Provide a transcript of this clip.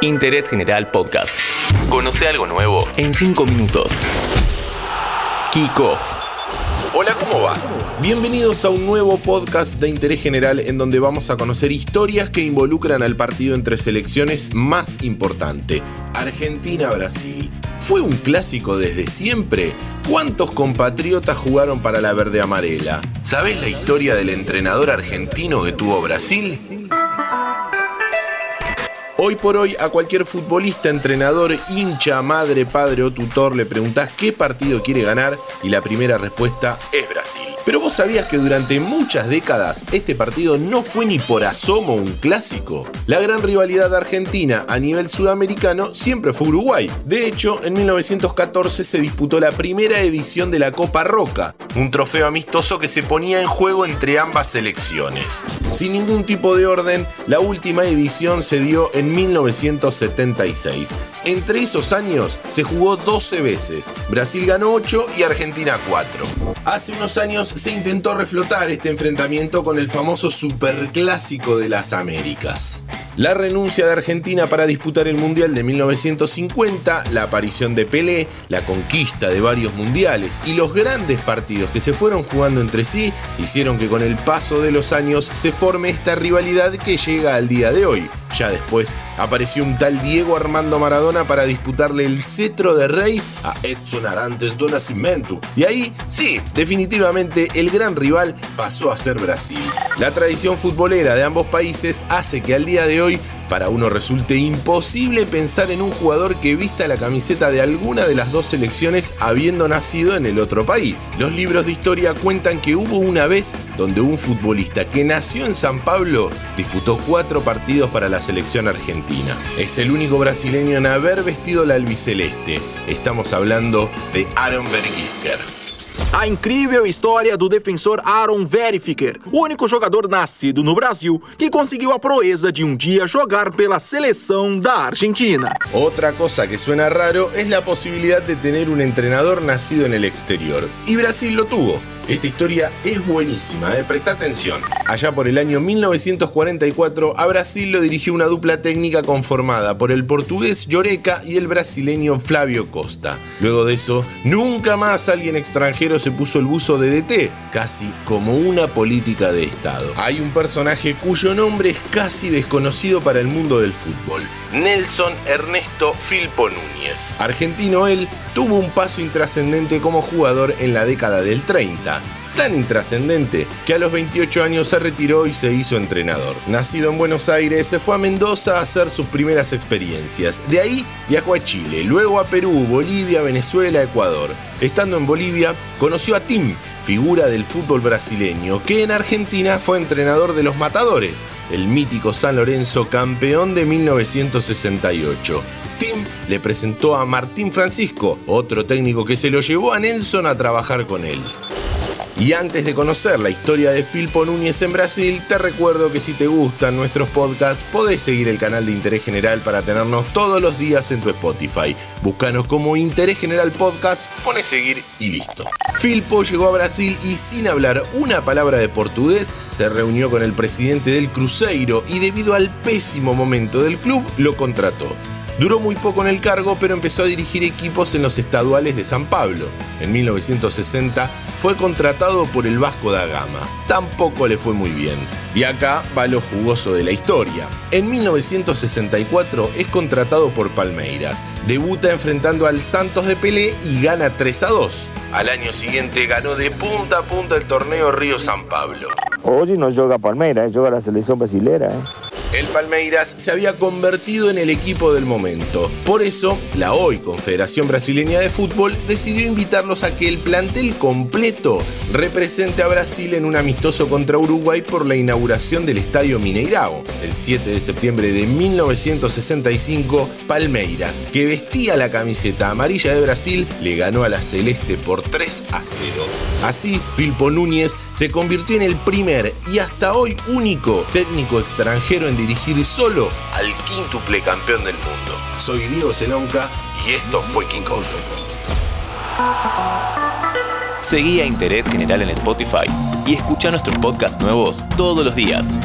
Interés General Podcast. Conoce algo nuevo en 5 minutos. Kick Off. Hola, ¿cómo va? Bienvenidos a un nuevo podcast de interés general en donde vamos a conocer historias que involucran al partido entre selecciones más importante, Argentina-Brasil. ¿Fue un clásico desde siempre? ¿Cuántos compatriotas jugaron para la verde amarela? ¿Sabés la historia del entrenador argentino que tuvo Brasil? Hoy por hoy a cualquier futbolista, entrenador, hincha, madre, padre o tutor le preguntás qué partido quiere ganar y la primera respuesta es Brasil. Pero vos sabías que durante muchas décadas este partido no fue ni por asomo un clásico. La gran rivalidad argentina a nivel sudamericano siempre fue Uruguay. De hecho, en 1914 se disputó la primera edición de la Copa Roca, un trofeo amistoso que se ponía en juego entre ambas selecciones. Sin ningún tipo de orden, la última edición se dio en 1976. Entre esos años se jugó 12 veces. Brasil ganó 8 y Argentina 4. Hace unos años se intentó reflotar este enfrentamiento con el famoso Superclásico de las Américas. La renuncia de Argentina para disputar el Mundial de 1950, la aparición de Pelé, la conquista de varios mundiales y los grandes partidos que se fueron jugando entre sí hicieron que con el paso de los años se forme esta rivalidad que llega al día de hoy. Ya después apareció un tal Diego Armando Maradona para disputarle el cetro de rey a Edson Arantes do Nascimento. Y ahí, sí, definitivamente el gran rival pasó a ser Brasil. La tradición futbolera de ambos países hace que al día de hoy para uno resulte imposible pensar en un jugador que vista la camiseta de alguna de las dos selecciones habiendo nacido en el otro país. Los libros de historia cuentan que hubo una vez donde un futbolista que nació en San Pablo disputó cuatro partidos para la selección argentina. Es el único brasileño en haber vestido la albiceleste. Estamos hablando de Aaron Bergifker. A incrível história do defensor Aaron Verifiker, o único jogador nascido no Brasil que conseguiu a proeza de um dia jogar pela seleção da Argentina. Otra cosa que suena raro es la posibilidad de tener un entrenador nacido en el exterior. Y Brasil lo tuvo. Esta historia es buenísima, eh, presta atención. Allá por el año 1944, a Brasil lo dirigió una dupla técnica conformada por el portugués Lloreca y el brasileño Flavio Costa. Luego de eso, nunca más alguien extranjero se puso el buzo de DT, casi como una política de Estado. Hay un personaje cuyo nombre es casi desconocido para el mundo del fútbol. Nelson Ernesto Filpo Núñez. Argentino él, tuvo un paso intrascendente como jugador en la década del 30 tan intrascendente que a los 28 años se retiró y se hizo entrenador. Nacido en Buenos Aires, se fue a Mendoza a hacer sus primeras experiencias. De ahí viajó a Chile, luego a Perú, Bolivia, Venezuela, Ecuador. Estando en Bolivia, conoció a Tim, figura del fútbol brasileño, que en Argentina fue entrenador de los Matadores, el mítico San Lorenzo campeón de 1968. Tim le presentó a Martín Francisco, otro técnico que se lo llevó a Nelson a trabajar con él. Y antes de conocer la historia de Filpo Núñez en Brasil, te recuerdo que si te gustan nuestros podcasts, podés seguir el canal de Interés General para tenernos todos los días en tu Spotify. Búscanos como Interés General Podcast, pone seguir y listo. Filpo llegó a Brasil y sin hablar una palabra de portugués, se reunió con el presidente del Cruzeiro y debido al pésimo momento del club, lo contrató. Duró muy poco en el cargo, pero empezó a dirigir equipos en los estaduales de San Pablo. En 1960 fue contratado por el Vasco da Gama. Tampoco le fue muy bien. Y acá va lo jugoso de la historia. En 1964 es contratado por Palmeiras. Debuta enfrentando al Santos de Pelé y gana 3 a 2. Al año siguiente ganó de punta a punta el torneo Río San Pablo. Hoy no juega Palmeiras, juega la selección brasileña. ¿eh? El Palmeiras se había convertido en el equipo del momento. Por eso, la hoy Confederación Brasileña de Fútbol decidió invitarlos a que el plantel completo represente a Brasil en un amistoso contra Uruguay por la inauguración del Estadio Mineirao. El 7 de septiembre de 1965, Palmeiras, que vestía la camiseta amarilla de Brasil, le ganó a la Celeste por 3 a 0. Así, Filpo Núñez se convirtió en el primer y hasta hoy único técnico extranjero en dirigir solo al quíntuple campeón del mundo. Soy Diego Zelonca y esto fue Kickoff. Seguí a Interés General en Spotify y escucha nuestros podcasts nuevos todos los días.